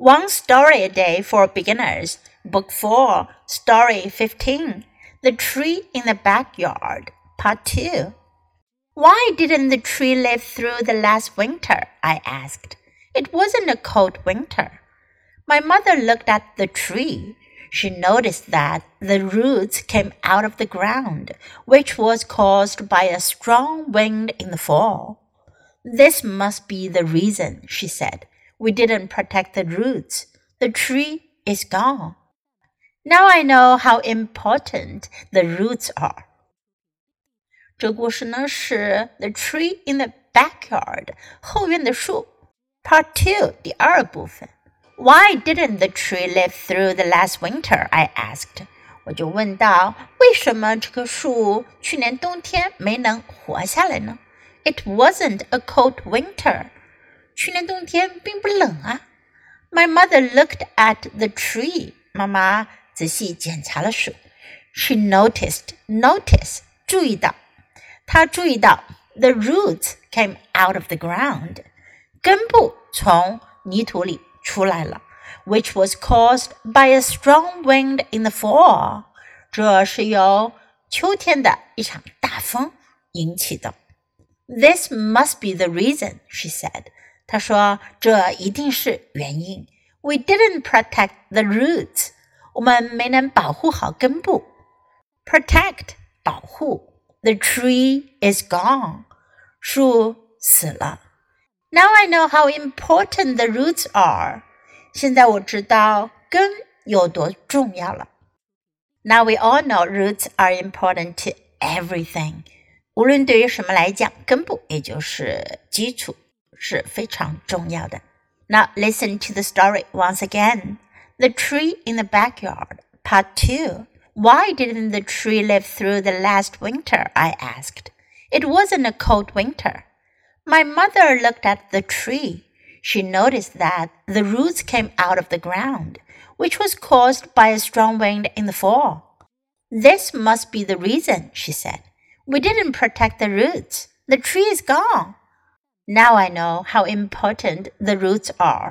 One Story a Day for Beginners, Book 4, Story 15 The Tree in the Backyard, Part 2. Why didn't the tree live through the last winter? I asked. It wasn't a cold winter. My mother looked at the tree. She noticed that the roots came out of the ground, which was caused by a strong wind in the fall. This must be the reason, she said. We didn't protect the roots. The tree is gone. Now I know how important the roots are. 这故事呢是 The Tree in the Backyard 后院的树 Part Two 第二部分。Why didn't the tree live through the last winter? I asked. 我就问道，为什么这棵树去年冬天没能活下来呢？It wasn't a cold winter. 去年冬天并不冷啊。My mother looked at the tree. 妈妈仔细检查了树。She noticed, notice，注意到，她注意到 the roots came out of the ground，根部从泥土里出来了，which was caused by a strong wind in the fall。这是由秋天的一场大风引起的。This must be the reason, she said. 他说：“这一定是原因。We didn't protect the roots，我们没能保护好根部。Protect 保护，the tree is gone，树死了。Now I know how important the roots are，现在我知道根有多重要了。Now we all know roots are important to everything，无论对于什么来讲，根部也就是基础。” 是非常重要的。Now listen to the story once again. The tree in the backyard, part two. Why didn't the tree live through the last winter? I asked. It wasn't a cold winter. My mother looked at the tree. She noticed that the roots came out of the ground, which was caused by a strong wind in the fall. This must be the reason, she said. We didn't protect the roots. The tree is gone. Now I know how important the roots are.